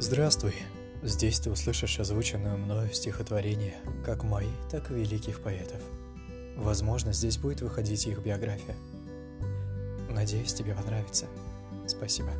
Здравствуй. Здесь ты услышишь озвученное мною стихотворение как мои, так и великих поэтов. Возможно, здесь будет выходить их биография. Надеюсь, тебе понравится. Спасибо.